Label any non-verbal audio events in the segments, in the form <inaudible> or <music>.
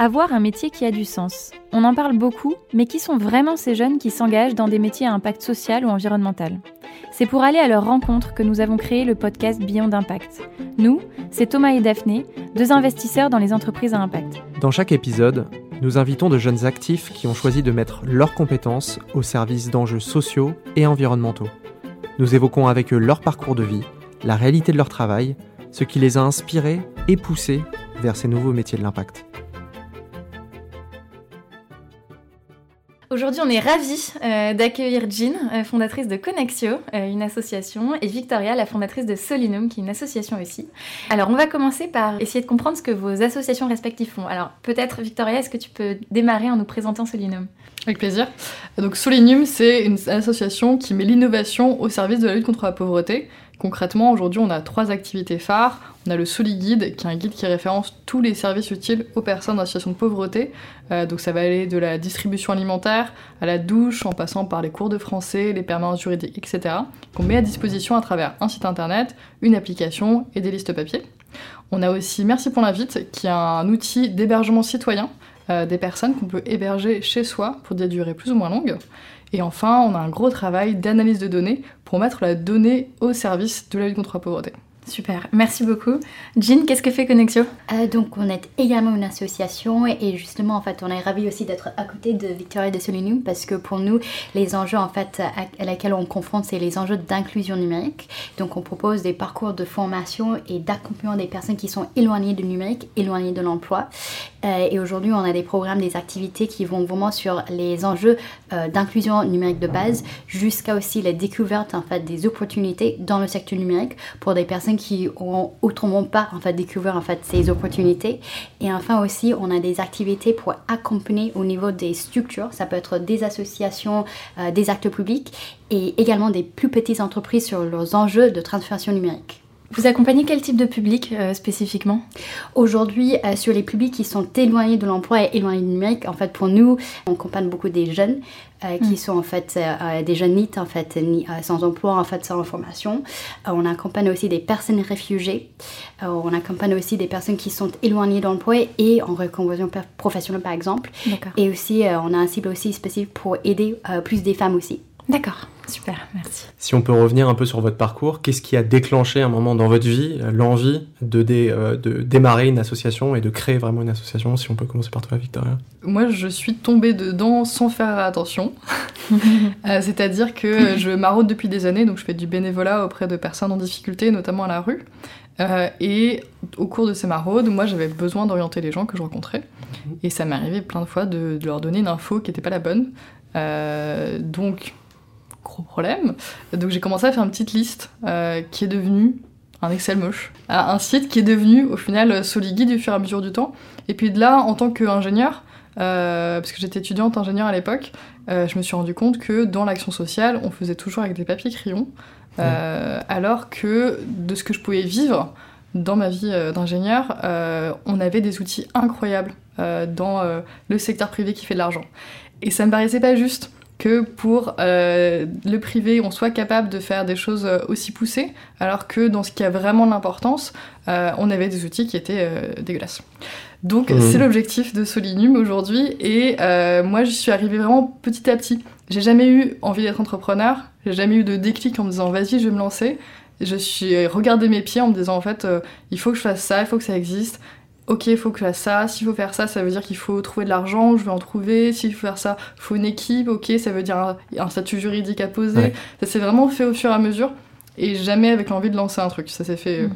avoir un métier qui a du sens. On en parle beaucoup, mais qui sont vraiment ces jeunes qui s'engagent dans des métiers à impact social ou environnemental? C'est pour aller à leur rencontre que nous avons créé le podcast Beyond d'Impact. Nous, c'est Thomas et Daphné, deux investisseurs dans les entreprises à impact. Dans chaque épisode, nous invitons de jeunes actifs qui ont choisi de mettre leurs compétences au service d'enjeux sociaux et environnementaux. Nous évoquons avec eux leur parcours de vie, la réalité de leur travail, ce qui les a inspirés et poussés vers ces nouveaux métiers de l'impact. Aujourd'hui, on est ravis euh, d'accueillir Jean, euh, fondatrice de Connexio, euh, une association, et Victoria, la fondatrice de Solinum, qui est une association aussi. Alors, on va commencer par essayer de comprendre ce que vos associations respectives font. Alors, peut-être, Victoria, est-ce que tu peux démarrer en nous présentant Solinum? Avec plaisir. Donc, Solinum, c'est une association qui met l'innovation au service de la lutte contre la pauvreté. Concrètement, aujourd'hui, on a trois activités phares. On a le Soli Guide, qui est un guide qui référence tous les services utiles aux personnes en situation de pauvreté. Euh, donc ça va aller de la distribution alimentaire à la douche, en passant par les cours de français, les permanences juridiques, etc. qu'on met à disposition à travers un site internet, une application et des listes papier. On a aussi Merci pour l'invite, qui est un outil d'hébergement citoyen euh, des personnes qu'on peut héberger chez soi pour des durées plus ou moins longues. Et enfin, on a un gros travail d'analyse de données pour mettre la donnée au service de la lutte contre la pauvreté. Super, merci beaucoup. Jean, qu'est-ce que fait Connexio? Euh, Donc, on est également une association et justement, en fait, on est ravis aussi d'être à côté de Victoria de Solinum parce que pour nous, les enjeux en fait à, laquelle on confronte, c'est les enjeux d'inclusion numérique. Donc, on propose des parcours de formation et d'accompagnement des personnes qui sont éloignées du numérique, éloignées de l'emploi. Euh, et aujourd'hui, on a des programmes, des activités qui vont vraiment sur les enjeux euh, d'inclusion numérique de base jusqu'à aussi la découverte en fait des opportunités dans le secteur numérique pour des personnes qui n'ont autrement pas en fait, découvert en fait, ces opportunités. Et enfin aussi, on a des activités pour accompagner au niveau des structures. Ça peut être des associations, euh, des actes publics et également des plus petites entreprises sur leurs enjeux de transformation numérique. Vous accompagnez quel type de public euh, spécifiquement? Aujourd'hui, euh, sur les publics qui sont éloignés de l'emploi et éloignés du numérique, en fait, pour nous, on accompagne beaucoup des jeunes euh, qui mm. sont en fait des jeunes NIT, en fait, sans emploi, en fait, sans formation. on accompagne aussi des personnes réfugiées. on accompagne aussi des personnes qui sont éloignées de l'emploi et en reconversion professionnelle, par exemple. Et aussi, on a un cible aussi spécifique pour aider plus des femmes aussi. D'accord, super, merci. Si on peut revenir un peu sur votre parcours, qu'est-ce qui a déclenché un moment dans votre vie euh, l'envie de, euh, de, démarrer une association et de créer vraiment une association Si on peut commencer par toi, Victoria? Moi, je suis tombée dedans sans faire attention. <laughs> Euh, c'est-à-dire que je maraude depuis des années, donc je fais du bénévolat auprès de personnes en difficulté, notamment à la rue. et au cours de ces maraudes, moi j'avais besoin d'orienter les gens que je rencontrais. Et ça m'est arrivé plein de fois de, de leur donner une info qui n'était pas la bonne. donc gros problème. Donc j'ai commencé à faire une petite liste euh, qui est devenue un Excel moche, un site qui est devenu au final Soliguide du fur et à mesure du temps. Et puis de là, en tant qu'ingénieur, euh, parce que j'étais étudiante ingénieure à l'époque, euh, je me suis rendu compte que dans l'action sociale, on faisait toujours avec des papiers crayons, alors que de ce que je pouvais vivre dans ma vie d'ingénieur, on avait des outils incroyables dans le secteur privé qui fait de l'argent. Et ça me paraissait pas juste que pour euh, le privé, on soit capable de faire des choses euh, aussi poussées, alors que dans ce qui a vraiment l'importance, euh, on avait des outils qui étaient dégueulasses. Donc mmh. c'est l'objectif de Solinum aujourd'hui, et moi je suis arrivée vraiment petit à petit. J'ai jamais eu envie d'être entrepreneur, j'ai jamais eu de déclic en me disant vas-y je vais me lancer. Je suis regardé mes pieds en me disant en fait il faut que je fasse ça, il faut que ça existe, ok, il faut que je fasse ça, s'il faut faire ça, ça veut dire qu'il faut trouver de l'argent, je vais en trouver, s'il faut faire ça, il faut une équipe, ok, ça veut dire un, statut juridique à poser. Ça s'est vraiment fait au fur et à mesure, et jamais avec l'envie de lancer un truc. Ça s'est fait euh, mm.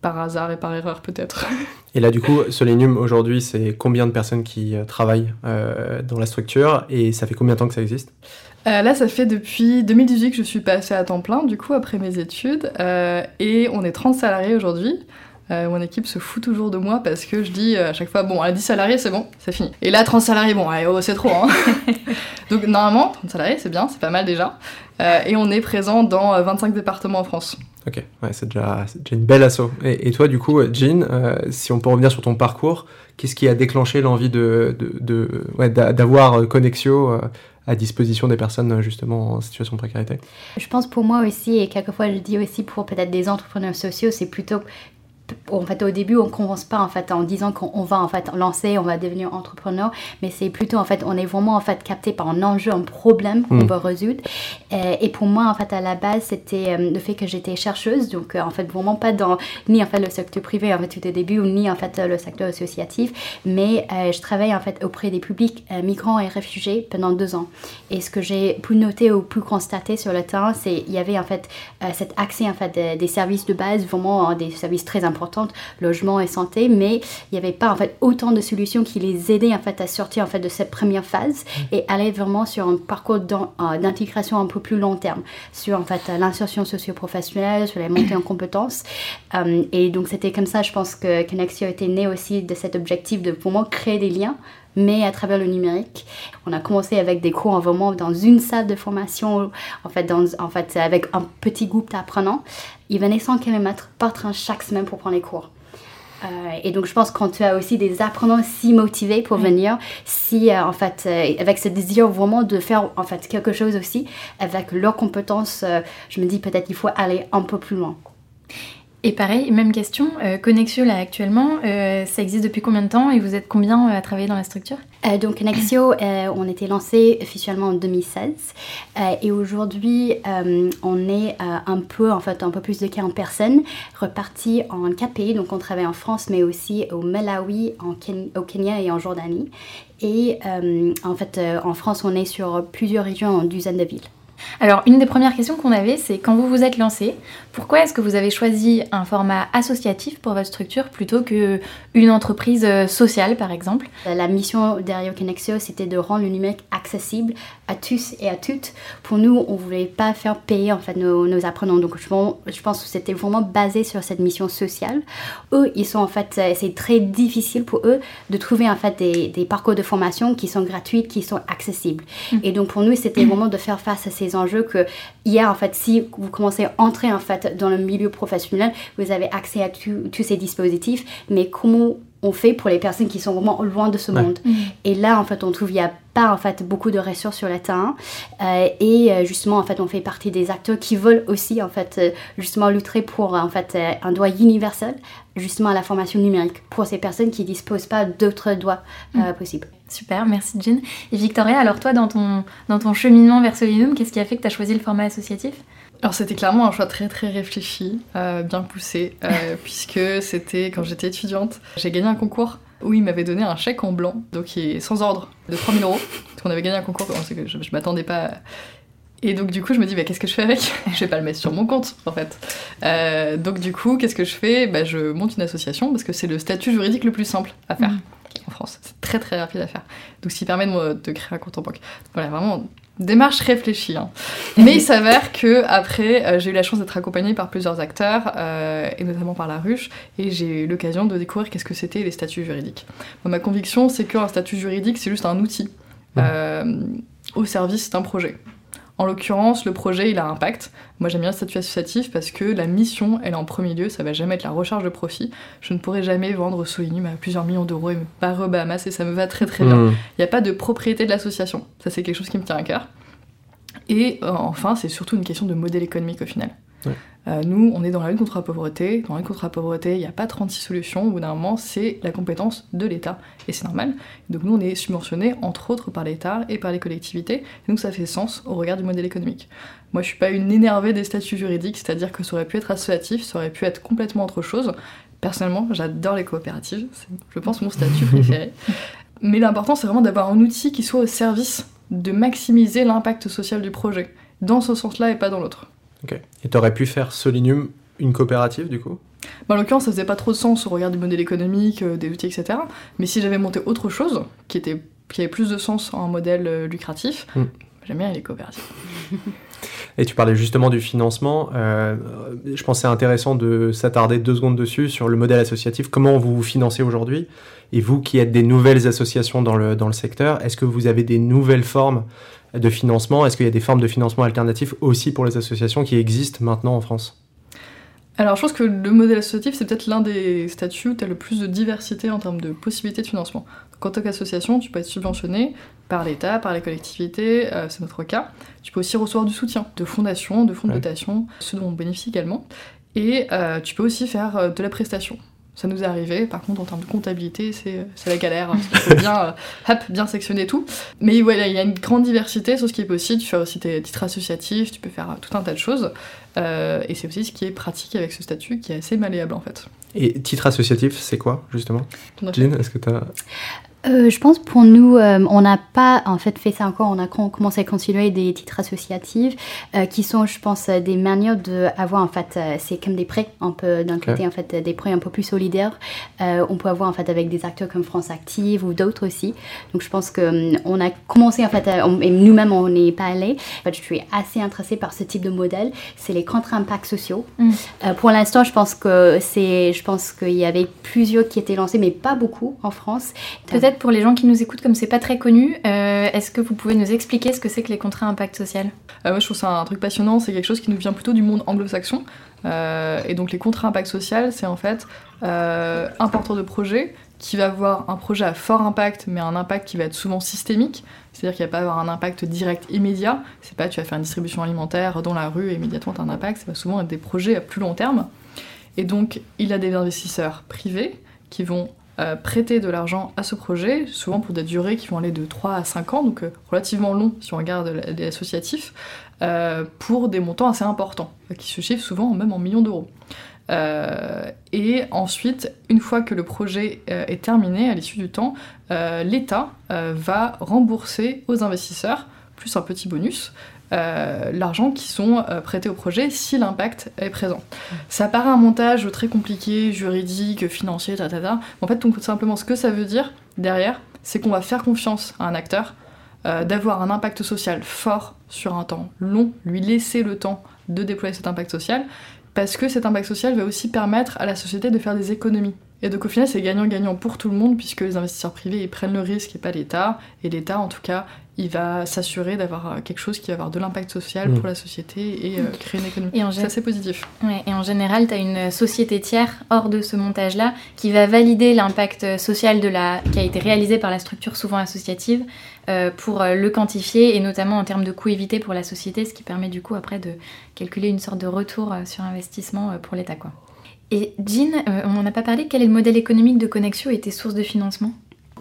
par hasard et par erreur peut-être. <laughs> Et là, du coup, Solenum, aujourd'hui, c'est combien de personnes qui euh, travaillent euh, dans la structure, et ça fait combien de temps que ça existe? Là, ça fait depuis 2018 que je suis passée à temps plein, du coup, après mes études, et on est 30 salariés aujourd'hui. Euh, mon équipe se fout toujours de moi parce que je dis euh, à chaque fois, bon, à 10 salariés, c'est bon, c'est fini. Et là, 30 salariés, bon, oh, c'est trop. Hein. <laughs> Donc normalement, 30 salariés, c'est bien, c'est pas mal déjà. Euh, et on est présent dans 25 départements en France. Ok, ouais, c'est déjà, déjà, une belle asso. Et, toi, du coup, Jean, si on peut revenir sur ton parcours, qu'est-ce qui a déclenché l'envie de, de, de ouais, d'avoir Connexio à disposition des personnes justement en situation de précarité? Je pense pour moi aussi, et quelquefois je dis aussi pour peut-être des entrepreneurs sociaux, c'est plutôt en fait, au début, on commence pas en fait en disant qu'on va en fait lancer, on va devenir entrepreneur, mais c'est plutôt en fait, on est vraiment en fait capté par un enjeu, un problème qu'on mm. veut résoudre. Et, pour moi, en fait, à la base, c'était euh, le fait que j'étais chercheuse, donc euh, en fait, vraiment pas dans ni en fait le secteur privé en fait tout au début, ni en fait le secteur associatif, mais euh, je travaille en fait auprès des publics migrants et réfugiés pendant deux ans. Et ce que j'ai pu noter ou pu constater sur le terrain, c'est il y avait en fait cet accès en fait des, services de base, vraiment des services très importants importantes, logement et santé, mais il n'y avait pas en fait autant de solutions qui les aidaient en fait à sortir en fait de cette première phase mm. et aller vraiment sur un parcours euh, d'intégration un peu plus long terme, sur en fait l'insertion socio-professionnelle, sur la montée en compétences. Euh, et donc c'était comme ça, je pense que Connexio était né aussi de cet objectif de vraiment créer des liens mais à travers le numérique. On a commencé avec des cours en vraiment dans une salle de formation, en fait, dans, en fait avec un petit groupe d'apprenants. Ils venaient 100 km par train chaque semaine pour prendre les cours. Euh, et donc, je pense quand tu as aussi des apprenants si motivés pour venir, si euh, en fait, euh, avec ce désir vraiment de faire en fait quelque chose aussi avec leurs compétences, je me dis peut-être qu'il faut aller un peu plus loin. Et pareil, même question, euh, Connexio là actuellement, euh, ça existe depuis combien de temps et vous êtes combien euh, à travailler dans la structure? Donc Connexio, on était lancé officiellement en 2016 et aujourd'hui on est un peu, en fait un peu plus de 40 personnes reparties en quatre pays, donc on travaille en France mais aussi au Malawi, en au Kenya et en Jordanie. Et en fait en France on est sur plusieurs régions en dizaines de villes. Alors, une des premières questions qu'on avait, c'est quand vous vous êtes lancé, pourquoi est-ce que vous avez choisi un format associatif pour votre structure plutôt qu'une entreprise euh, sociale, par exemple? La mission derrière Connexio, c'était de rendre le numérique accessible à tous et à toutes. Pour nous, on ne voulait pas faire payer en fait, nos, apprenants. Donc, je, pense que c'était vraiment basé sur cette mission sociale. Eux, ils sont en fait, euh, c'est très difficile pour eux de trouver en fait des, parcours de formation qui sont gratuits, qui sont accessibles. Mmh. Et donc, pour nous, c'était vraiment de faire face à ces enjeux que hier, en fait, si vous commencez à entrer en fait dans le milieu professionnel, vous avez accès à tous ces dispositifs, mais comment on fait pour les personnes qui sont vraiment loin de ce monde? Mm. Et là, en fait, on trouve qu'il n'y a pas en fait beaucoup de ressources sur le terrain. Euh, et euh, justement, en fait, on fait partie des acteurs qui veulent aussi en fait euh, justement lutter pour en fait un droit universel, justement à la formation numérique pour ces personnes qui disposent pas d'autres droits mm. possibles. Super, merci Jean. Et Victoria, alors toi, dans ton, dans ton cheminement vers Solinum, qu'est-ce qui a fait que tu as choisi le format associatif? Alors c'était clairement un choix très très réfléchi, euh, bien poussé, euh, <laughs> puisque c'était quand j'étais étudiante, j'ai gagné un concours où il m'avait donné un chèque en blanc, donc qui est sans ordre, de 3000 euros, parce qu'on avait gagné un concours, que je, je m'attendais pas... Et donc du coup je me dis bah, qu'est-ce que je fais avec? <laughs> Je vais pas le mettre sur mon compte en fait. Euh, donc du coup qu'est-ce que je fais? Bah, Je monte une association parce que c'est le statut juridique le plus simple à faire. Mmh. En France, c'est très très rapide à faire. Donc, ce qui permet de, de créer un compte en banque. voilà, vraiment Démarche réfléchie. Hein. Mais il s'avère que après, euh, j'ai eu la chance d'être accompagnée par plusieurs acteurs, euh, et notamment par la ruche, et j'ai eu l'occasion de découvrir qu'est-ce que c'était les statuts juridiques. ma conviction, c'est qu'un statut juridique, c'est juste un outil euh, au service d'un projet. En l'occurrence, le projet, il a un impact. Moi, j'aime bien le statut associatif parce que la mission, elle est en premier lieu, ça va jamais être la recherche de profit. Je ne pourrai jamais vendre Solinum à plusieurs millions d'euros et me pas Bahamas et ça me va très très bien. Mmh. Il n'y a pas de propriété de l'association. Ça, c'est quelque chose qui me tient à cœur. Et euh, enfin, c'est surtout une question de modèle économique au final. Euh, nous, on est dans la lutte contre la pauvreté. Dans la lutte contre la pauvreté, il n'y a pas 36 solutions. Au bout d'un moment, c'est la compétence de l'État. Et c'est normal. Donc nous, on est subventionné, entre autres, par l'État et par les collectivités. donc ça fait sens au regard du modèle économique. Moi, je suis pas une énervée des statuts juridiques, c'est-à-dire que ça aurait pu être associatif, ça aurait pu être complètement autre chose. Personnellement, j'adore les coopératives. C'est, je pense, mon statut préféré. <laughs> Mais l'important, c'est vraiment d'avoir un outil qui soit au service de maximiser l'impact social du projet, dans ce sens-là et pas dans l'autre. Ok. Et tu aurais pu faire Solinium une coopérative du coup? Bah, En l'occurrence, ça faisait pas trop de sens au regard du modèle économique, euh, des outils, etc. Mais si j'avais monté autre chose, qui, était, qui avait plus de sens en modèle euh, lucratif, hmm. j'aime bien les coopératives. <laughs> Et tu parlais justement du financement. Euh, je pense que c'est intéressant de s'attarder deux secondes dessus sur le modèle associatif. Comment vous vous financez aujourd'hui? Et vous qui êtes des nouvelles associations dans le, dans le secteur, est-ce que vous avez des nouvelles formes de financement Est-ce qu'il y a des formes de financement alternatifs aussi pour les associations qui existent maintenant en France? Alors, je pense que le modèle associatif, c'est peut-être l'un des statuts où tu as le plus de diversité en termes de possibilités de financement. en tant qu'association, tu peux être subventionné par l'État, par les collectivités, euh, c'est notre cas. Tu peux aussi recevoir du soutien de fondations, de fonds de dotation, ceux dont on bénéficie également. Et tu peux aussi faire de la prestation. Ça nous est arrivé, par contre en termes de comptabilité, c'est la galère, hein, qu'il faut bien, hop, bien sectionner tout. Mais voilà, il y a une grande diversité sur ce qui est possible, tu fais aussi tes titres associatifs, tu peux faire tout un tas de choses. et c'est aussi ce qui est pratique avec ce statut, qui est assez malléable en fait. Et titre associatif, c'est quoi justement? Jean, est-ce que tu as... Euh, je pense pour nous, euh, on n'a pas en fait fait ça encore. On a commencé à continuer des titres associatifs euh, qui sont, je pense, des manières d'avoir en fait, c'est comme des prêts un peu d'un côté en fait, des prêts un peu plus solidaires. on peut avoir en fait avec des acteurs comme France Active ou d'autres aussi. Donc je pense que on a commencé en fait, et nous-mêmes on n'est pas allé. En fait, je suis assez intéressée par ce type de modèle. C'est les contre-impacts sociaux. Mm. pour l'instant, je pense que c'est, je pense qu'il y avait plusieurs qui étaient lancés, mais pas beaucoup en France. Peut-être pour les gens qui nous écoutent, comme c'est pas très connu, euh, est-ce que vous pouvez nous expliquer ce que c'est que les contrats impact social? Euh, Moi, je trouve ça un truc passionnant. C'est quelque chose qui nous vient plutôt du monde anglo-saxon. Euh, et donc, les contrats impact social, c'est en fait un porteur de projet qui va avoir un projet à fort impact, mais un impact qui va être souvent systémique. C'est-à-dire qu'il va pas avoir un impact direct immédiat. C'est pas tu vas faire une distribution alimentaire dans la rue et immédiatement tu as un impact. Ça va souvent être des projets à plus long terme. Et donc, il a des investisseurs privés qui vont euh, prêter de l'argent à ce projet, souvent pour des durées qui vont aller de 3 à 5 ans, donc euh, relativement long si on regarde les associatifs, euh, pour des montants assez importants, qui se chiffrent souvent même en millions d'euros. et ensuite, une fois que le projet est terminé, à l'issue du temps, l'État va rembourser aux investisseurs, plus un petit bonus, euh, l'argent qui sont euh, prêtés au projet si l'impact est présent. Ça paraît un montage très compliqué, juridique, financier, ta, En fait, tout simplement, ce que ça veut dire derrière, c'est qu'on va faire confiance à un acteur, euh, d'avoir un impact social fort sur un temps long, lui laisser le temps de déployer cet impact social, parce que cet impact social va aussi permettre à la société de faire des économies. Et donc au final, c'est gagnant-gagnant pour tout le monde, puisque les investisseurs privés ils prennent le risque et pas l'État. Et l'État, en tout cas, il va s'assurer d'avoir euh, quelque chose qui va avoir de l'impact social pour mm. la société et euh, créer une économie. C'est assez positif. et en général, tu as une société tiers hors de ce montage-là qui va valider l'impact social de la... qui a été réalisé par la structure souvent associative euh, pour le quantifier et notamment en termes de coûts évités pour la société, ce qui permet du coup après de calculer une sorte de retour sur investissement pour l'État. quoi. Et Jean, on n'en a pas parlé, quel est le modèle économique de Connexio et tes sources de financement?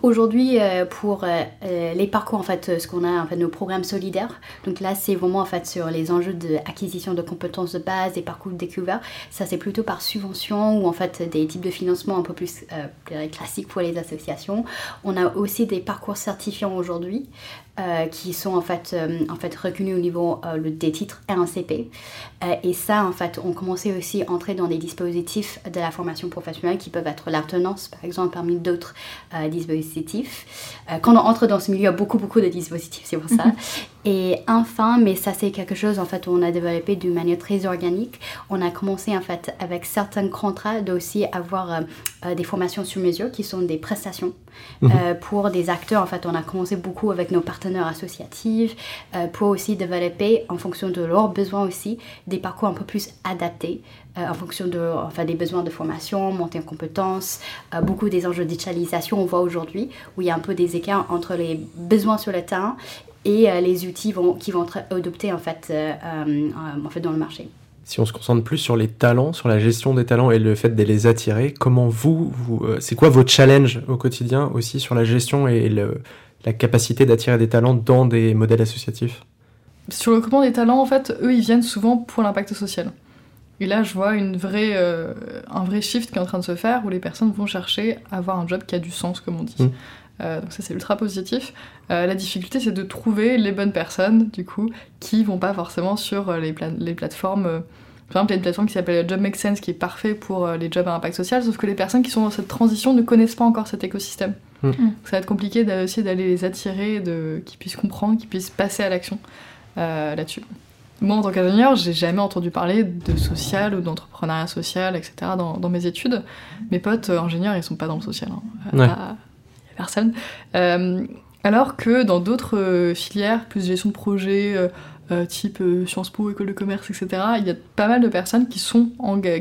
Aujourd'hui, euh, pour euh, euh, les parcours, en fait, ce qu'on a, en fait, nos programmes solidaires, donc là, c'est vraiment en fait sur les enjeux d'acquisition de, compétences de base, des parcours découverts. Ça, c'est plutôt par subvention ou en fait des types de financement un peu plus classiques pour les associations. On a aussi des parcours certifiants aujourd'hui. Qui sont en fait, en fait reconnus au niveau des titres RNCP. et ça, en fait, on commençait aussi à entrer dans des dispositifs de la formation professionnelle qui peuvent être l'alternance, par exemple, parmi d'autres dispositifs. Quand on entre dans ce milieu, il y a beaucoup, beaucoup de dispositifs, c'est pour ça. <laughs> Et enfin, mais ça c'est quelque chose en fait où on a développé d'une manière très organique. On a commencé en fait avec certains contrats d'aussi avoir des formations sur mesure qui sont des prestations mhm. pour des acteurs. En fait, on a commencé beaucoup avec nos partenaires associatifs euh, pour aussi développer en fonction de leurs besoins aussi des parcours un peu plus adaptés euh, en fonction de, enfin, des besoins de formation, montée en compétences, euh, beaucoup des enjeux de digitalisation on voit aujourd'hui où il y a un peu des écarts entre les besoins sur le terrain et les outils vont, qui vont être adoptés en fait, en fait dans le marché si on se concentre plus sur les talents, sur la gestion des talents et le fait de les attirer, comment vous, vous c'est quoi vos challenges au quotidien aussi sur la gestion et le, la capacité d'attirer des talents dans des modèles associatifs? Sur le recrutement des talents, en fait, eux, ils viennent souvent pour l'impact social. Et là, je vois une vraie, euh, un vrai shift qui est en train de se faire où les personnes vont chercher à avoir un job qui a du sens, comme on dit. Mmh. Euh, donc ça c'est ultra positif. Euh, la difficulté c'est de trouver les bonnes personnes du coup qui vont pas forcément sur les, les plateformes par exemple, il y a une plateforme qui s'appelle Job Make Sense qui est parfait pour euh, les jobs à impact social, sauf que les personnes qui sont dans cette transition ne connaissent pas encore cet écosystème. Mm. Mm. Ça va être compliqué aussi d'aller les attirer, de... qu'ils puissent comprendre, qu'ils puissent passer à l'action euh, là-dessus. Moi, en tant qu'ingénieur, j'ai jamais entendu parler de social ou d'entrepreneuriat social, etc. Dans, dans, mes études. Mes potes euh, ingénieurs, ils sont pas dans le social. Hein. Ouais. Personne. alors que dans d'autres filières, plus gestion de projet, euh, type euh, Sciences Po, école de commerce, etc. Il y a pas mal de personnes qui, sont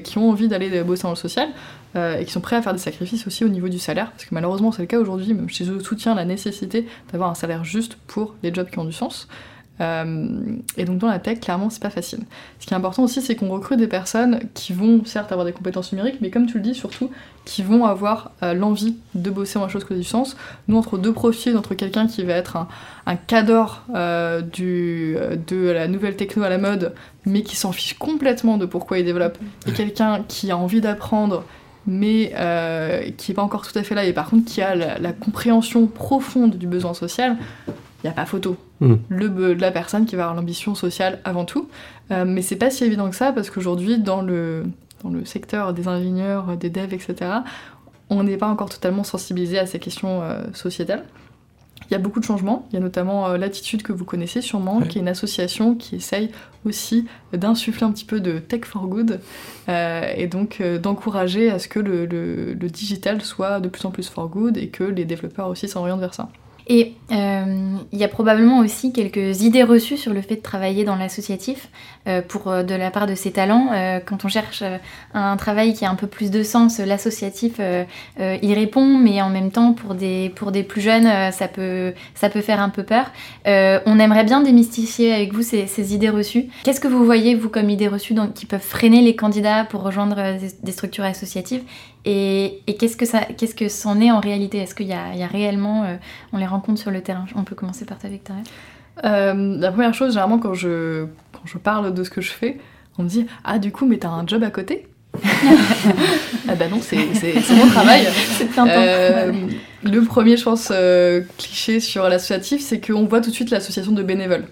qui ont envie d'aller bosser dans le social euh, et qui sont prêts à faire des sacrifices aussi au niveau du salaire, parce que malheureusement c'est le cas aujourd'hui, même chez eux soutient la nécessité d'avoir un salaire juste pour les jobs qui ont du sens. Et donc dans la tech, clairement, c'est pas facile. Ce qui est important aussi, c'est qu'on recrute des personnes qui vont certes avoir des compétences numériques, mais comme tu le dis, surtout, qui vont avoir l'envie de bosser la chose qui a du sens. Nous, entre deux profils, entre quelqu'un qui va être un, un cadre du, de la nouvelle techno à la mode, mais qui s'en fiche complètement de pourquoi il développe, et quelqu'un qui a envie d'apprendre mais euh, qui n'est pas encore tout à fait là, et par contre qui a la, compréhension profonde du besoin social, il n'y a pas photo. Mm. Le, la personne qui va avoir l'ambition sociale avant tout. Euh, mais c'est pas si évident que ça, parce qu'aujourd'hui, dans le, dans le secteur des ingénieurs, des devs, etc., on n'est pas encore totalement sensibilisé à ces questions euh, sociétales. Il y a beaucoup de changements. Il y a notamment euh, l'Attitude que vous connaissez sûrement, qui est une association qui essaye aussi d'insuffler un petit peu de tech for good euh, et donc euh, d'encourager à ce que le, le, digital soit de plus en plus for good et que les développeurs aussi s'orientent vers ça. Et euh, il y a probablement aussi quelques idées reçues sur le fait de travailler dans l'associatif pour euh, de la part de ses talents. quand on cherche un travail qui a un peu plus de sens, l'associatif y répond, mais en même temps pour des, pour des plus jeunes, ça, peut, ça peut faire un peu peur. on aimerait bien démystifier avec vous ces, ces idées reçues. Qu'est-ce que vous voyez, vous, comme idées reçues qui peuvent freiner les candidats pour rejoindre des structures associatives? Et, qu'est-ce que ça, qu'est-ce que c'en est en réalité? Est-ce qu'il y, y a, réellement, euh, on les rencontre sur le terrain? On peut commencer par ta Victoria. Euh, la première chose, généralement, quand je, quand je parle de ce que je fais, on me dit Ah, du coup, mais t'as un job à côté? <laughs> Ah, bah non, c'est, mon travail. <laughs> c'est euh, le premier, je pense, euh, cliché sur l'associatif, c'est qu'on voit tout de suite l'association de bénévoles.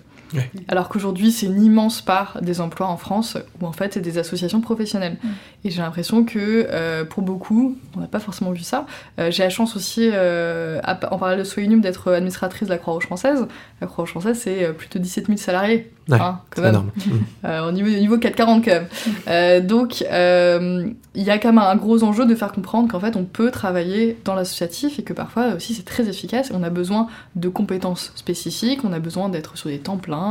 Alors qu'aujourd'hui, c'est une immense part des emplois en France où en fait c'est des associations professionnelles. Mm. Et j'ai l'impression que euh, pour beaucoup, on n'a pas forcément vu ça. Euh, j'ai la chance aussi, euh, en parallèle de Soyunum, d'être administratrice de la Croix-Rouge française. La Croix-Rouge française, c'est plus de 17 000 salariés. Hein, c'est énorme. <laughs> au niveau, niveau 440 quand même. donc il y a quand même un gros enjeu de faire comprendre qu'en fait on peut travailler dans l'associatif et que parfois aussi c'est très efficace. On a besoin de compétences spécifiques, on a besoin d'être sur des temps pleins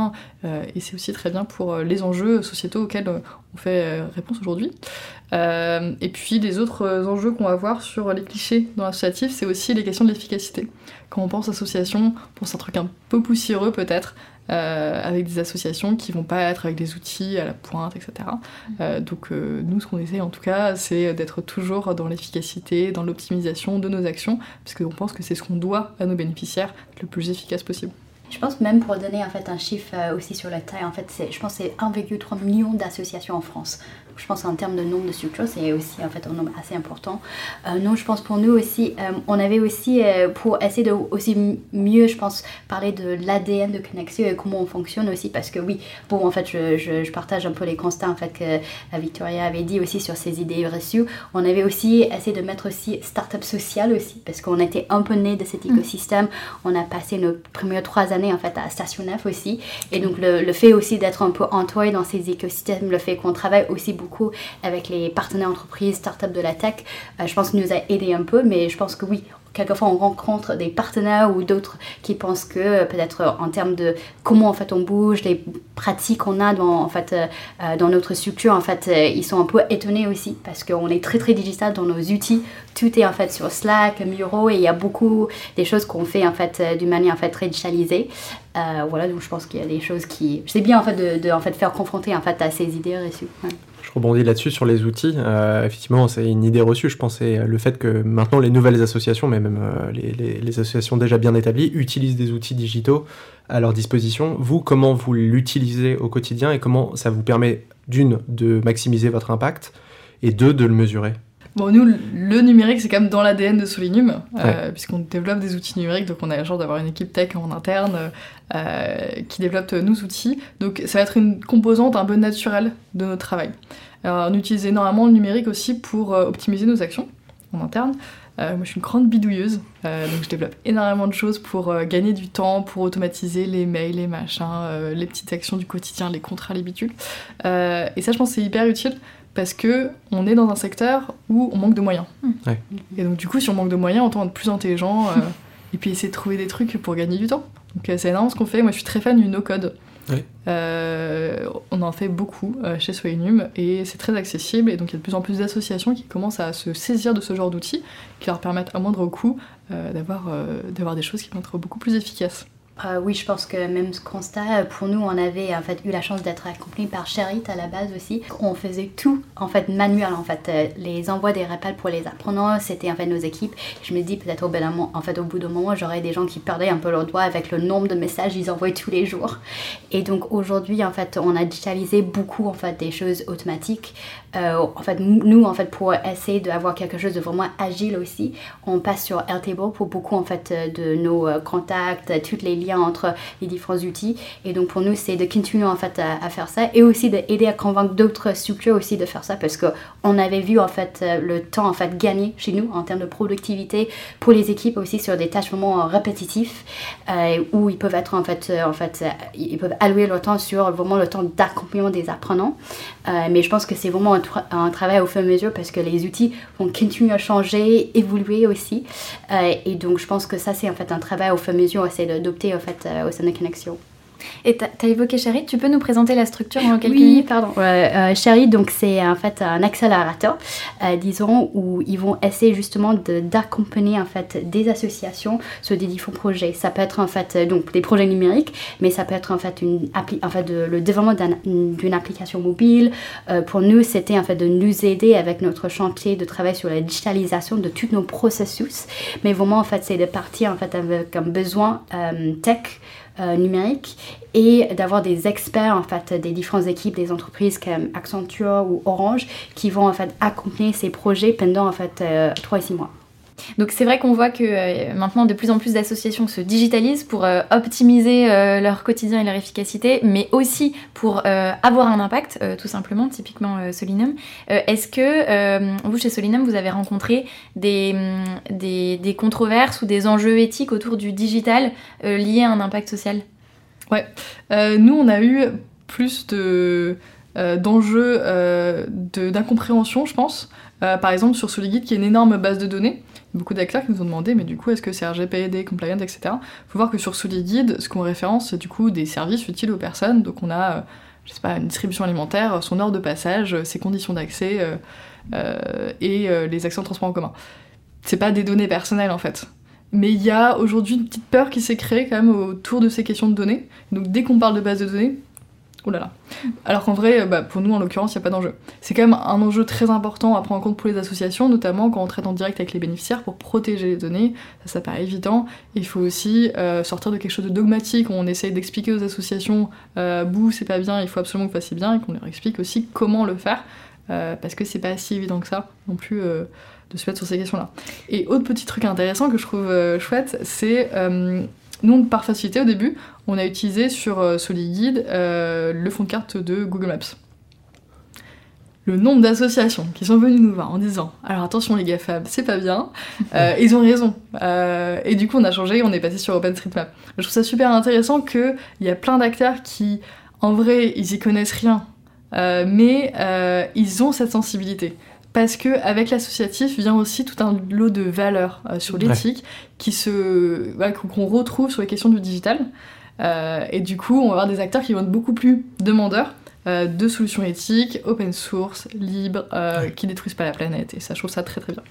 et c'est aussi très bien pour les enjeux sociétaux auxquels on fait réponse aujourd'hui. Euh, et puis les autres enjeux qu'on va voir sur les clichés dans l'associatif, c'est aussi les questions de l'efficacité. Quand on pense association, on pense à un truc un peu poussiéreux peut-être, euh, avec des associations qui vont pas être avec des outils à la pointe, etc. Euh, donc nous, ce qu'on essaie en tout cas, c'est d'être toujours dans l'efficacité, dans l'optimisation de nos actions, parce qu'on pense que c'est ce qu'on doit à nos bénéficiaires le plus efficace possible. Je pense même pour donner en fait un chiffre aussi sur la taille, en fait, je pense que c'est 1,3 million d'associations en France je pense en termes de nombre de structures, c'est aussi en fait un nombre assez important. Euh, non, je pense pour nous aussi, euh, on avait aussi, euh, pour essayer de aussi mieux, je pense, parler de l'ADN de Connexio et comment on fonctionne aussi, parce que oui, bon, en fait, je, je, partage un peu les constats en fait que Victoria avait dit aussi sur ses idées reçues. On avait aussi essayé de mettre aussi start-up social aussi, parce qu'on était un peu né de cet mm. écosystème. On a passé nos premières trois années en fait à Station F aussi, et donc le, le fait aussi d'être un peu entouré dans ces écosystèmes, le fait qu'on travaille aussi beaucoup avec les partenaires entreprises, startups de la tech. Euh, je pense que nous a aidé un peu, mais je pense que oui, quelquefois on rencontre des partenaires ou d'autres qui pensent que euh, peut-être en termes de comment en fait on bouge, les pratiques qu'on a dans, en fait, euh, dans notre structure, en fait, ils sont un peu étonnés aussi parce qu'on est très très digital dans nos outils. Tout est en fait sur Slack, Miro et il y a beaucoup des choses qu'on fait en fait d'une manière en fait très digitalisée. voilà, donc je pense qu'il y a des choses qui... C'est bien en fait de, en fait faire confronter en fait à ces idées reçues rebondis là-dessus sur les outils. Euh, effectivement, c'est une idée reçue, je pense, c'est le fait que maintenant les nouvelles associations, mais même euh, les, associations déjà bien établies, utilisent des outils digitaux à leur disposition. Vous, comment vous l'utilisez au quotidien et comment ça vous permet, d'une, de maximiser votre impact et deux, de le mesurer? Bon, nous, le numérique, c'est quand même dans l'ADN de Solinum, euh, puisqu'on développe des outils numériques, donc on a la chance d'avoir une équipe tech en interne qui développe nos outils. Donc ça va être une composante un peu naturelle de notre travail. Alors, on utilise énormément le numérique aussi pour euh, optimiser nos actions en interne. Euh, moi, je suis une grande bidouilleuse, euh, donc je développe énormément de choses pour gagner du temps, pour automatiser les mails, les machins, les petites actions du quotidien, les contrats, les bitules. et ça, je pense, c'est hyper utile parce que on est dans un secteur où on manque de moyens. Mmh. Et donc, du coup, si on manque de moyens, on tente être plus intelligent <laughs> et puis essayer de trouver des trucs pour gagner du temps. Donc, c'est énormément ce qu'on fait. Moi, je suis très fan du no-code. Euh, on en fait beaucoup euh, chez Soinum et c'est très accessible et donc il y a de plus en plus d'associations qui commencent à se saisir de ce genre d'outils qui leur permettent à moindre coût euh, d'avoir, d'avoir des choses qui vont être beaucoup plus efficaces. Euh, oui, je pense que même ce constat, pour nous, on avait en fait eu la chance d'être accompagnés par Cherit à la base aussi. On faisait tout en fait manuel en fait. Euh, les envois des rappels pour les apprenants, c'était en fait nos équipes. Je me dis peut-être au, bout en fait, au bout d'un moment, j'aurais des gens qui perdaient un peu leur doigt avec le nombre de messages qu'ils envoient tous les jours. Et donc aujourd'hui, en fait, on a digitalisé beaucoup en fait des choses automatiques. Euh, en fait, nous, en fait, pour essayer d'avoir quelque chose de vraiment agile aussi, on passe sur Airtable pour beaucoup en fait de nos contacts, tous les liens entre les différents outils. Et donc pour nous, c'est de continuer en fait à, faire ça et aussi d'aider à convaincre d'autres structures aussi de faire ça parce que on avait vu en fait euh, le temps en fait gagné chez nous en termes de productivité pour les équipes aussi sur des tâches vraiment répétitifs euh, où ils peuvent être en fait euh, en fait ils peuvent allouer leur temps sur vraiment le temps d'accompagnement des apprenants. Mais je pense que c'est vraiment un, travail au fur et à mesure parce que les outils vont continuer à changer, évoluer aussi. et donc je pense que ça c'est en fait un travail au fur et à mesure, essayer d'adopter fait euh, au sein de Connexion. Et tu as évoqué Cherit, tu peux nous présenter la structure en quelques oui, minutes pardon. Euh, donc c'est en fait un accélérateur, euh, disons, où ils vont essayer justement d'accompagner en fait des associations sur des différents projets. Ça peut être en fait donc des projets numériques, mais ça peut être en fait une en fait de, le développement d'une application mobile. Euh, pour nous, c'était en fait de nous aider avec notre chantier de travail sur la digitalisation de tous nos processus, mais vraiment en fait c'est de partir en fait avec un besoin euh, tech euh, numérique et d'avoir des experts en fait des différentes équipes des entreprises comme Accenture ou Orange qui vont en fait accompagner ces projets pendant en fait euh, 3 et 6 mois. Donc c'est vrai qu'on voit que euh, maintenant de plus en plus d'associations se digitalisent pour euh, optimiser euh, leur quotidien et leur efficacité, mais aussi pour avoir un impact, tout simplement, typiquement Solinum. Est-ce que vous, chez Solinum, vous avez rencontré des, mm, des, des, controverses ou des enjeux éthiques autour du digital liés à un impact social? Ouais, nous on a eu plus de d'enjeux d'incompréhension, je pense. par exemple, sur Soliguide, qui est une énorme base de données, beaucoup d'acteurs qui nous ont demandé, mais du coup, est-ce que c'est RGPD, compliant, etc. Faut voir que sur Soliguide, ce qu'on référence, c'est du coup des services utiles aux personnes. Donc on a, euh, je sais pas, une distribution alimentaire, son heure de passage, ses conditions d'accès euh, euh, et les accès en transport en commun. C'est pas des données personnelles en fait. Mais il y a aujourd'hui une petite peur qui s'est créée quand même autour de ces questions de données. Donc dès qu'on parle de base de données, Oh là là. Alors qu'en vrai, bah, pour nous en l'occurrence, il n'y a pas d'enjeu. C'est quand même un enjeu très important à prendre en compte pour les associations, notamment quand on traite en direct avec les bénéficiaires pour protéger les données. Ça, ça paraît évident. Il faut aussi euh, sortir de quelque chose de dogmatique on essaye d'expliquer aux associations euh, bouh, c'est pas bien, il faut absolument que vous fassiez bien, et qu'on leur explique aussi comment le faire, euh, parce que c'est pas si évident que ça non plus euh, de se mettre sur ces questions-là. Et autre petit truc intéressant que je trouve chouette, c'est nous, par facilité, au début, on a utilisé sur euh, SoliGuide euh, le fond de carte de Google Maps. Le nombre d'associations qui sont venues nous voir en disant Alors attention les GAFAB, c'est pas bien, <laughs> euh, ils ont raison. et du coup, on a changé, on est passé sur OpenStreetMap. Je trouve ça super intéressant qu'il y a plein d'acteurs qui, en vrai, ils y connaissent rien, mais ils ont cette sensibilité parce que avec l'associatif vient aussi tout un lot de valeurs euh, sur l'éthique qui se qu'on retrouve sur les questions du digital et du coup on va avoir des acteurs qui vont être beaucoup plus demandeurs euh, de solutions éthiques, open source, libres, qui détruisent pas la planète et ça je trouve ça très très bien.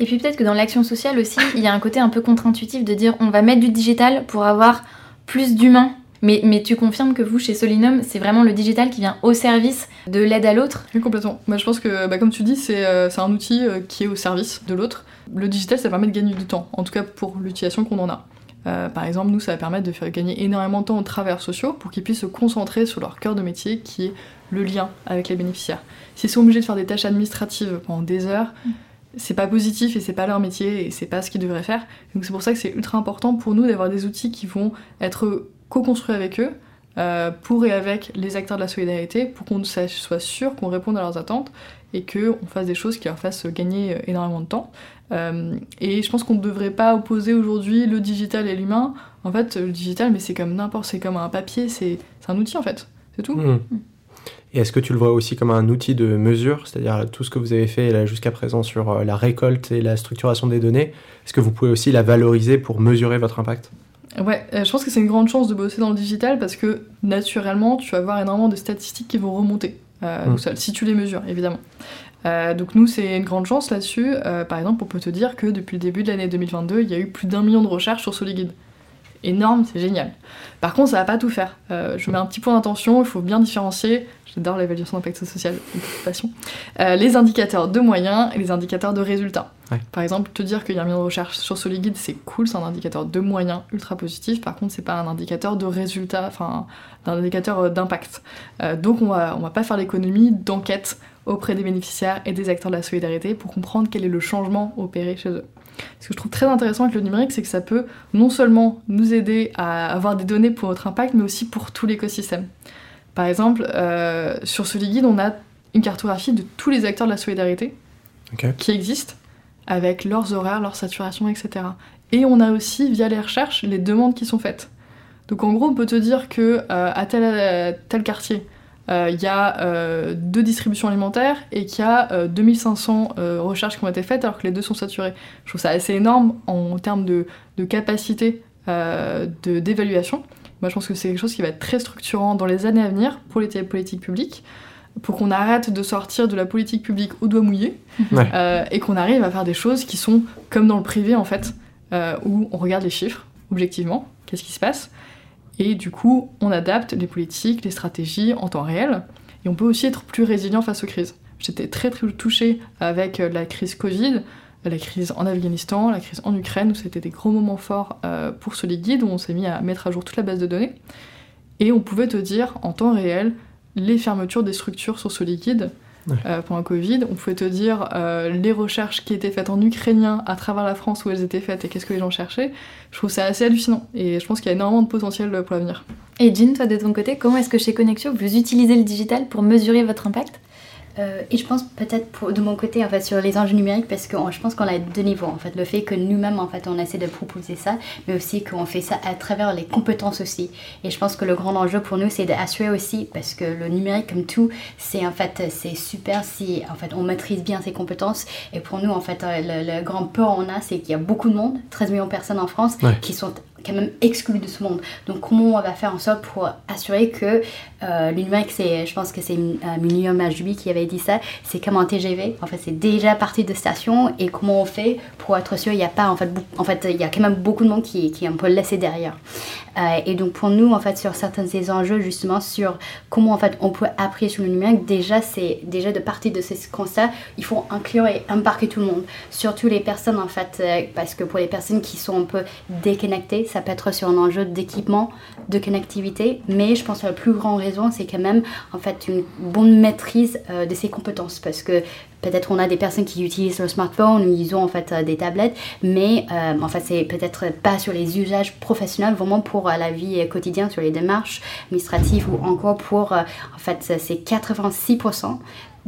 Et puis peut-être que dans l'action sociale aussi il y a un côté un peu contre-intuitif de dire on va mettre du digital pour avoir plus d'humains mais, mais, tu confirmes que vous, chez Solinum, c'est vraiment le digital qui vient au service de l'aide à l'autre? Oui, complètement. Bah, je pense que, bah, comme tu dis, c'est euh, un outil euh, qui est au service de l'autre. Le digital, ça permet de gagner du temps, en tout cas pour l'utilisation qu'on en a. Euh, par exemple, nous, ça va permettre de faire gagner énormément de temps aux travailleurs sociaux pour qu'ils puissent se concentrer sur leur cœur de métier qui est le lien avec les bénéficiaires. S'ils sont obligés de faire des tâches administratives pendant des heures, mm. c'est pas positif et c'est pas leur métier et c'est pas ce qu'ils devraient faire. Donc c'est pour ça que c'est ultra important pour nous d'avoir des outils qui vont être co-construit avec eux euh, pour et avec les acteurs de la solidarité pour qu'on soit sûr qu'on réponde à leurs attentes et qu'on fasse des choses qui leur fassent gagner euh, énormément de temps. Euh, et je pense qu'on ne devrait pas opposer aujourd'hui le digital et l'humain. En fait, le digital, mais c'est comme n'importe, c'est comme un papier, c'est un outil en fait, c'est tout. Mmh. Et est-ce que tu le vois aussi comme un outil de mesure, c'est-à-dire tout ce que vous avez fait jusqu'à présent sur la récolte et la structuration des données, est-ce que vous pouvez aussi la valoriser pour mesurer votre impact? Ouais, euh, je pense que c'est une grande chance de bosser dans le digital parce que naturellement, tu vas avoir énormément de statistiques qui vont remonter euh, mm. si tu les mesures, évidemment. Euh, donc nous, c'est une grande chance là-dessus. par exemple, on peut te dire que depuis le début de l'année 2022, il y a eu plus d'un million de recherches sur SoliGuide. énorme, c'est génial. Par contre, ça va pas tout faire. Euh, je mets un petit point d'intention, il faut bien différencier, j'adore l'évaluation d'impact social, passion, euh, les indicateurs de moyens et les indicateurs de résultats. Par exemple, te dire qu'il y a un million de recherche sur Soliguide, c'est cool, c'est un indicateur de moyens ultra positif, par contre, c'est pas un indicateur de résultat, enfin, un indicateur euh, d'impact. donc, on va, on va pas faire l'économie d'enquête auprès des bénéficiaires et des acteurs de la solidarité pour comprendre quel est le changement opéré chez eux. Ce que je trouve très intéressant avec le numérique, c'est que ça peut non seulement nous aider à avoir des données pour notre impact, mais aussi pour tout l'écosystème. Par exemple, euh, sur Soliguide, on a une cartographie de tous les acteurs de la solidarité qui existent, avec leurs horaires, leur saturation, etc. Et on a aussi, via les recherches, les demandes qui sont faites. Donc en gros, on peut te dire que euh, à tel, tel quartier, euh, il y a euh, deux distributions alimentaires et qu'il y a 2500 euh, recherches qui ont été faites alors que les deux sont saturées. Je trouve ça assez énorme en termes de, capacité d'évaluation. Moi, je pense que c'est quelque chose qui va être très structurant dans les années à venir pour les politiques publiques pour qu'on arrête de sortir de la politique publique au doigt mouillé et qu'on arrive à faire des choses qui sont comme dans le privé en fait, où on regarde les chiffres objectivement, qu'est-ce qui se passe, et du coup, on adapte les politiques, les stratégies en temps réel. Et on peut aussi être plus résilient face aux crises. J'étais très très touchée avec euh, la crise Covid, la crise en Afghanistan, la crise en Ukraine, où c'était des gros moments forts euh, pour Solid où on s'est mis à mettre à jour toute la base de données. Et on pouvait te dire en temps réel les fermetures des structures sur Solid euh, pendant Covid. On pouvait te dire euh, les recherches qui étaient faites en ukrainien à travers la France où elles étaient faites et qu'est-ce que les gens cherchaient. Je trouve ça assez hallucinant et je pense qu'il y a énormément de potentiel pour l'avenir. Et Jean, toi de ton côté, comment est-ce que chez Connexio vous utilisez le digital pour mesurer votre impact? Euh, et je pense peut-être de mon côté en fait sur les enjeux numériques parce que je pense qu'on a deux niveaux en fait. Le fait que nous-mêmes en fait on essaie de proposer ça mais aussi qu'on fait ça à travers les compétences aussi. Et je pense que le grand enjeu pour nous c'est d'assurer aussi parce que le numérique comme tout c'est en fait c'est super si en fait on maîtrise bien ses compétences. Et pour nous en fait le, grand peur on a c'est qu'il y a beaucoup de monde 13 millions de personnes en France qui sont quand même exclu de ce monde. Donc comment on va faire en sorte pour assurer que euh, c'est, je pense que c'est euh, Munir Majoubi qui avait dit ça, c'est comme un TGV. En fait, c'est déjà parti de station et comment on fait pour être sûr il n'y a pas en fait, en fait il y a quand même beaucoup de monde qui, qui est un peu laissé derrière. Euh, et donc pour nous en fait sur certains de ces enjeux justement sur comment en fait on peut apprendre sur le numérique, déjà c'est déjà de partir de ce constat, il faut inclure et embarquer tout le monde, surtout les personnes en fait euh, parce que pour les personnes qui sont un peu déconnectées ça peut être sur un enjeu d'équipement, de connectivité, mais je pense que la plus grande raison, c'est quand même en fait une bonne maîtrise euh, de ses compétences, parce que peut-être on a des personnes qui utilisent le smartphone ou ils ont en fait euh, des tablettes, mais euh, en c'est peut-être pas sur les usages professionnels, vraiment pour la vie quotidienne, sur les démarches administratives ou encore pour en fait c'est 86%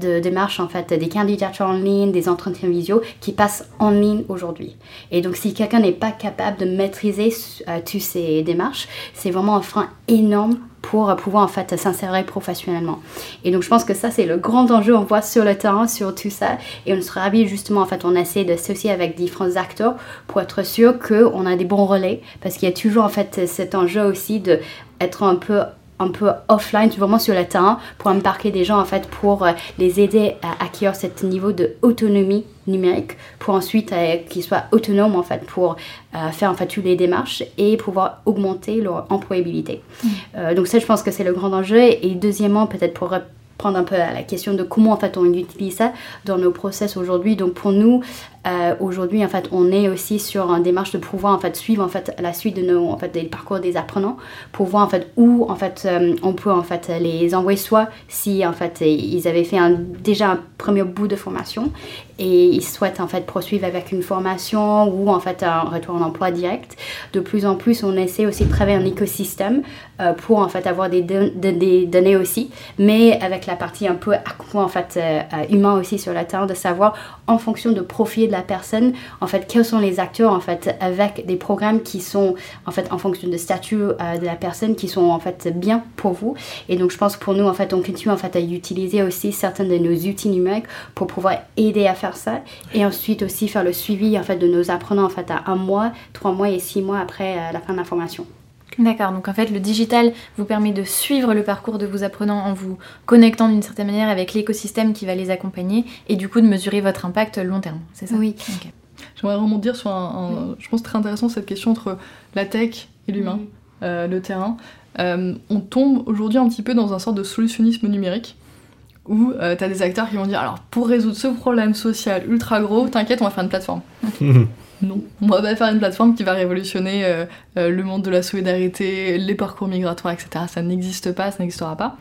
de démarches, en fait, des candidatures en ligne, des entretiens visio qui passent en ligne aujourd'hui. Et donc, si quelqu'un n'est pas capable de maîtriser euh, toutes ces démarches, c'est vraiment un frein énorme pour pouvoir en fait s'insérer professionnellement. Et donc je pense que ça c'est le grand enjeu on voit sur le terrain sur tout ça et on serait ravis justement en fait on essaie d'associer avec différents acteurs pour être sûr qu'on a des bons relais parce qu'il y a toujours en fait cet enjeu aussi de être un peu un peu offline, vraiment sur le terrain, pour embarquer des gens en fait pour euh, les aider à acquérir ce niveau de autonomie numérique, pour ensuite euh, qu'ils soient autonomes en fait pour euh, faire en fait toutes les démarches et pouvoir augmenter leur employabilité. Mmh. donc ça, je pense que c'est le grand enjeu. Et deuxièmement, peut-être pour prendre un peu la question de comment en fait on utilise ça dans nos process aujourd'hui. Donc pour nous, euh, aujourd'hui, en fait, on est aussi sur une démarche de pouvoir en fait suivre en fait la suite de nos en fait des parcours des apprenants pour voir en fait où en fait euh, on peut en fait les envoyer soit si en fait ils avaient fait déjà un premier bout de formation et ils souhaitent en fait poursuivre avec une formation ou en fait un retour en emploi direct. De plus en plus, on essaie aussi de travailler un écosystème euh, pour en fait avoir des, données aussi, mais avec la partie un peu en fait humain aussi sur la terre de savoir en fonction de profil la personne, en fait, quels sont les acteurs, en fait, avec des programmes qui sont, en fait, en fonction de statut euh, de la personne, qui sont, en fait, bien pour vous. Et donc, je pense pour nous, en fait, on continue, en fait, à utiliser aussi certains de nos outils numériques pour pouvoir aider à faire ça. Et ensuite aussi faire le suivi, en fait, de nos apprenants, en fait, à un mois, trois mois et six mois après euh, la fin de la formation. D'accord, donc en fait le digital vous permet de suivre le parcours de vos apprenants en vous connectant d'une certaine manière avec l'écosystème qui va les accompagner et du coup de mesurer votre impact long terme, c'est ça? Oui. J'aimerais vraiment dire sur un, je pense très intéressant cette question entre la tech et l'humain, le terrain. on tombe aujourd'hui un petit peu dans un sort de solutionnisme numérique où tu as des acteurs qui vont dire alors pour résoudre ce problème social ultra gros, t'inquiète, on va faire une plateforme. <laughs> Non, on va pas faire une plateforme qui va révolutionner euh, euh, le monde de la solidarité, les parcours migratoires, etc. Ça n'existe pas, ça n'existera pas.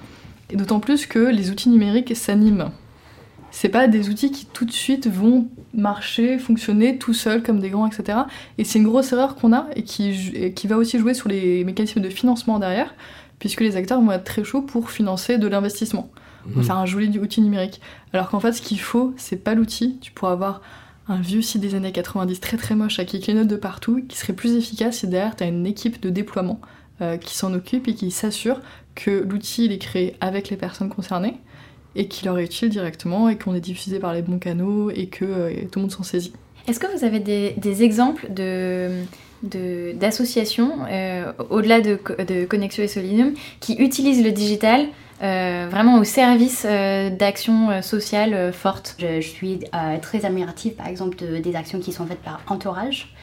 Et d'autant plus que les outils numériques s'animent. C'est pas des outils qui tout de suite vont marcher, fonctionner tout seuls comme des grands, etc. Et c'est une grosse erreur qu'on a et qui, qui va aussi jouer sur les mécanismes de financement derrière, puisque les acteurs vont être très chauds pour financer de l'investissement. Mmh. Faire un joli outil numérique. Alors qu'en fait, ce qu'il faut, c'est pas l'outil. Tu pourras avoir un vieux site des années 90 très très moche avec les clignotes de partout qui serait plus efficace si derrière tu as une équipe de déploiement euh, qui s'en occupe et qui s'assure que l'outil est créé avec les personnes concernées et qu'il leur est utile directement et qu'on est diffusé par les bons canaux et que euh, tout le monde s'en saisit. Est-ce que vous avez des, exemples de d'associations, euh, au-delà de, de Connexio et Solidum, qui utilisent le digital euh, vraiment au service euh, d'actions euh, sociales fortes. Je, suis très admirative par exemple des actions qui sont faites par Entourage.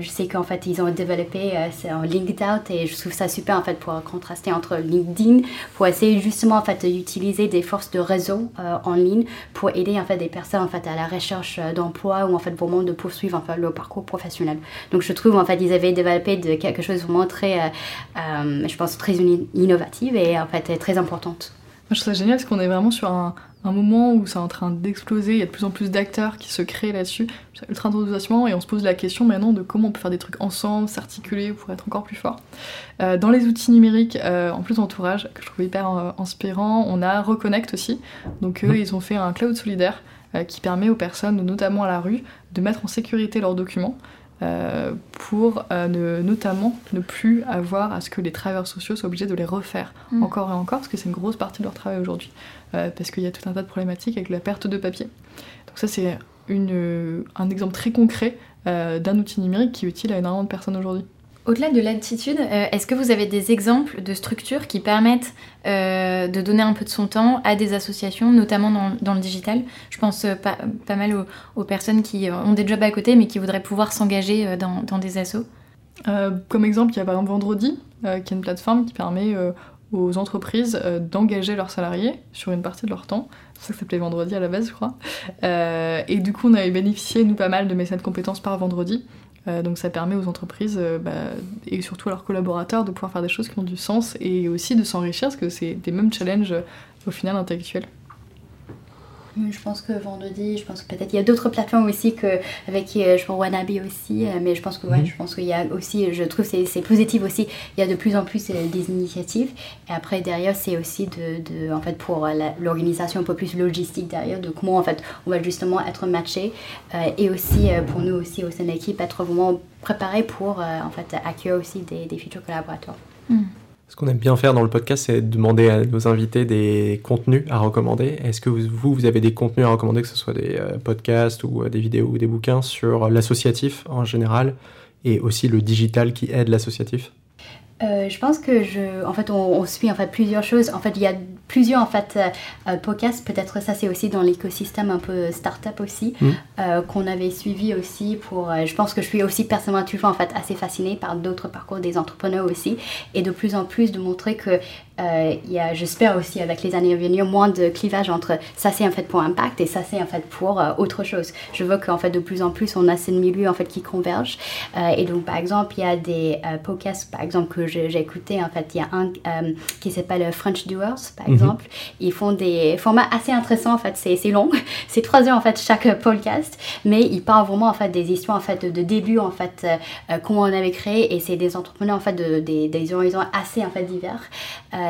Je sais qu'en fait, ils ont développé un LinkedOut et je trouve ça super en fait pour contraster entre LinkedIn, pour essayer justement en fait d'utiliser des forces de réseau en ligne pour aider en fait des personnes en fait à la recherche d'emploi ou en fait vraiment de poursuivre en fait leur parcours professionnel. Donc je trouve en fait ils avaient développé quelque chose vraiment très, je pense très innovative et en fait très importante. je trouve ça génial parce qu'on est vraiment sur un, un moment où c'est en train d'exploser, il y a de plus en plus d'acteurs qui se créent là-dessus, c'est ultra enthousiasmant, et on se pose la question maintenant de comment on peut faire des trucs ensemble, s'articuler pour être encore plus fort. Euh, dans les outils numériques, euh, en plus d'entourage, que je trouve hyper euh, inspirant, on a Reconnect aussi. Donc eux, mmh. ils ont fait un cloud solidaire qui permet aux personnes, notamment à la rue, de mettre en sécurité leurs documents. Euh, pour euh, notamment ne plus avoir à ce que les travailleurs sociaux soient obligés de les refaire mm. encore et encore, parce que c'est une grosse partie de leur travail aujourd'hui, euh, parce qu'il y a tout un tas de problématiques avec la perte de papier. Donc ça c'est un exemple très concret d'un outil numérique qui est utile à énormément de personnes aujourd'hui. Au-delà de l'attitude, euh, est-ce que vous avez des exemples de structures qui permettent euh, de donner un peu de son temps à des associations, notamment dans, le digital? Je pense euh, pas, mal aux, personnes qui ont des jobs à côté mais qui voudraient pouvoir s'engager dans, des assos. comme exemple, il y a par exemple Vendredi, qui est une plateforme qui permet aux entreprises d'engager leurs salariés sur une partie de leur temps. C'est ça que ça s'appelait Vendredi à la base, je crois. et du coup, on avait bénéficié, nous, pas mal de mécènes de compétences par Vendredi. Euh, donc ça permet aux entreprises euh, bah, et surtout à leurs collaborateurs de pouvoir faire des choses qui ont du sens et aussi de s'enrichir parce que c'est des mêmes challenges euh, au final intellectuels. Je pense que vendredi, je pense que peut-être il y a d'autres plateformes aussi que avec qui je pense Wannabe aussi, mais je pense que ouais, mhm. je pense qu'il y a aussi, je trouve c'est c'est positif aussi. Il y a de plus en plus des initiatives et après derrière c'est aussi de, de, en fait pour l'organisation un peu plus logistique derrière de comment en fait on va justement être matché et aussi pour nous aussi au sein de l'équipe être vraiment préparé pour en fait accueillir aussi des, des futurs collaborateurs. Hmm. Ce qu'on aime bien faire dans le podcast, c'est demander à nos invités des contenus à recommander. Est-ce que vous, vous avez des contenus à recommander, que ce soit des euh, podcasts ou euh, des vidéos ou des bouquins sur l'associatif en général et aussi le digital qui aide l'associatif? Euh, je pense que je, en fait, on, suit en fait plusieurs choses. En fait, il y a plusieurs en fait euh, podcasts. Peut-être ça c'est aussi dans l'écosystème un peu startup aussi mm. euh, qu'on avait suivi aussi pour. je pense que je suis aussi personnellement toujours en fait assez fascinée par d'autres parcours des entrepreneurs aussi et de plus en plus de montrer que euh, il y a, j'espère aussi avec les années à venir, moins de clivage entre ça c'est en fait pour impact et ça c'est en fait pour euh, autre chose. Je veux qu'en fait de plus en plus on a ces milieux en fait qui convergent. Euh, et donc par exemple il y a des podcasts par exemple que j'ai écouté en fait il y a un qui s'appelle French Doers par mhm. exemple. Ils font des formats assez intéressants en fait. C'est, c'est long, <laughs> c'est trois heures en fait chaque podcast, mais ils parlent vraiment en fait des histoires en fait de début en fait comment on avait créé et c'est des entrepreneurs en fait de, des, des horizons assez en fait divers.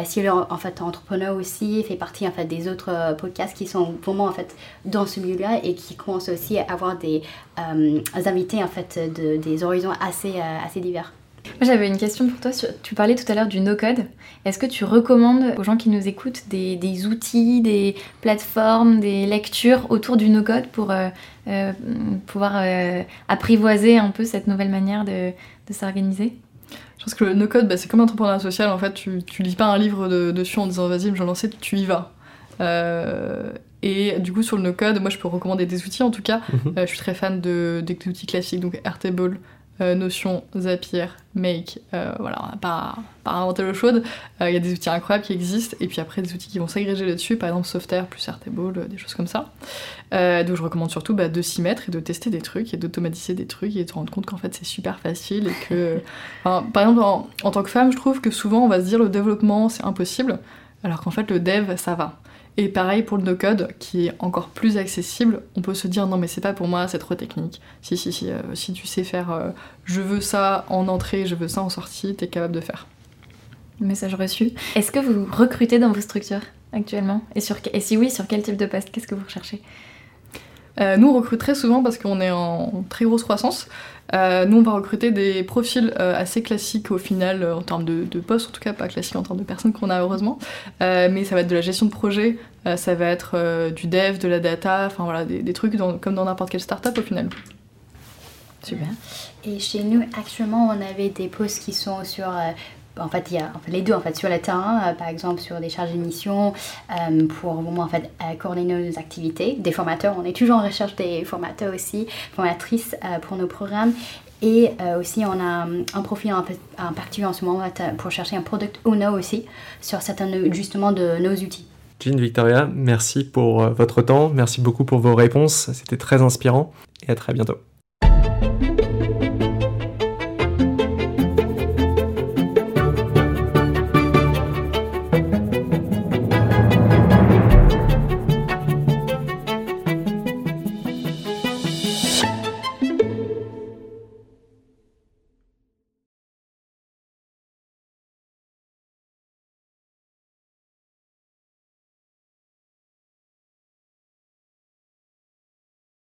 Euh, si en fait entrepreneur aussi fait partie en fait des autres euh, podcasts qui sont vraiment en fait dans ce milieu-là et qui commencent aussi à avoir des euh, invités en fait de, des horizons assez assez divers. Moi j'avais une question pour toi. Tu parlais tout à l'heure du no-code. Est-ce que tu recommandes aux gens qui nous écoutent des, outils, des plateformes, des lectures autour du no-code pour pouvoir apprivoiser un peu cette nouvelle manière de s'organiser? Je pense que le no-code, bah, c'est comme l'entrepreneuriat social. En fait, tu, tu lis pas un livre dessus en disant vas-y, je vais lancer, tu y vas. Euh, Et du coup, sur le no-code, moi, je peux recommander des outils en tout cas. Mhm. je suis très fan de, des outils classiques, donc Airtable, euh, Notion, Zapier, Make, euh, voilà, on n'a pas, pas inventé l'eau chaude. Il y a des outils incroyables qui existent, et puis après des outils qui vont s'agréger là-dessus, par exemple Softair plus Airtable, des choses comme ça. donc je recommande surtout bah, de s'y mettre et de tester des trucs et d'automatiser des trucs et de se rendre compte qu'en fait c'est super facile et que. <laughs> par exemple, en, en tant que femme, je trouve que souvent on va se dire le développement c'est impossible, alors qu'en fait le dev ça va. Et pareil pour le no-code, qui est encore plus accessible, on peut se dire non mais c'est pas pour moi, c'est trop technique. Si, si, si, euh, si tu sais faire euh, je veux ça en entrée, je veux ça en sortie, t'es capable de faire. Message reçu. Est-ce que vous recrutez dans vos structures actuellement? Et, sur, et si oui, sur quel type de poste? Qu'est-ce que vous recherchez? Euh, nous, on recrute très souvent parce qu'on est en très grosse croissance. Euh, nous, on va recruter des profils euh, assez classiques au final, en termes de, de postes, en tout cas pas classiques en termes de personnes qu'on a heureusement. mais ça va être de la gestion de projet, ça va être du dev, de la data, enfin voilà, des, des trucs dans, comme dans n'importe quelle startup au final. Super. Et chez nous, actuellement, on avait des postes qui sont sur en fait, il y a les deux en fait sur le terrain, euh, par exemple sur des charges d'émission euh, pour en fait euh, coordonner nos activités. Des formateurs, on est toujours en recherche des formateurs aussi, formatrices pour nos programmes. Et aussi, on a un profil en, fait, en particulier en ce moment pour chercher un product owner aussi sur certains justement de nos outils. Jean Victoria, merci pour votre temps, merci beaucoup pour vos réponses, c'était très inspirant et à très bientôt.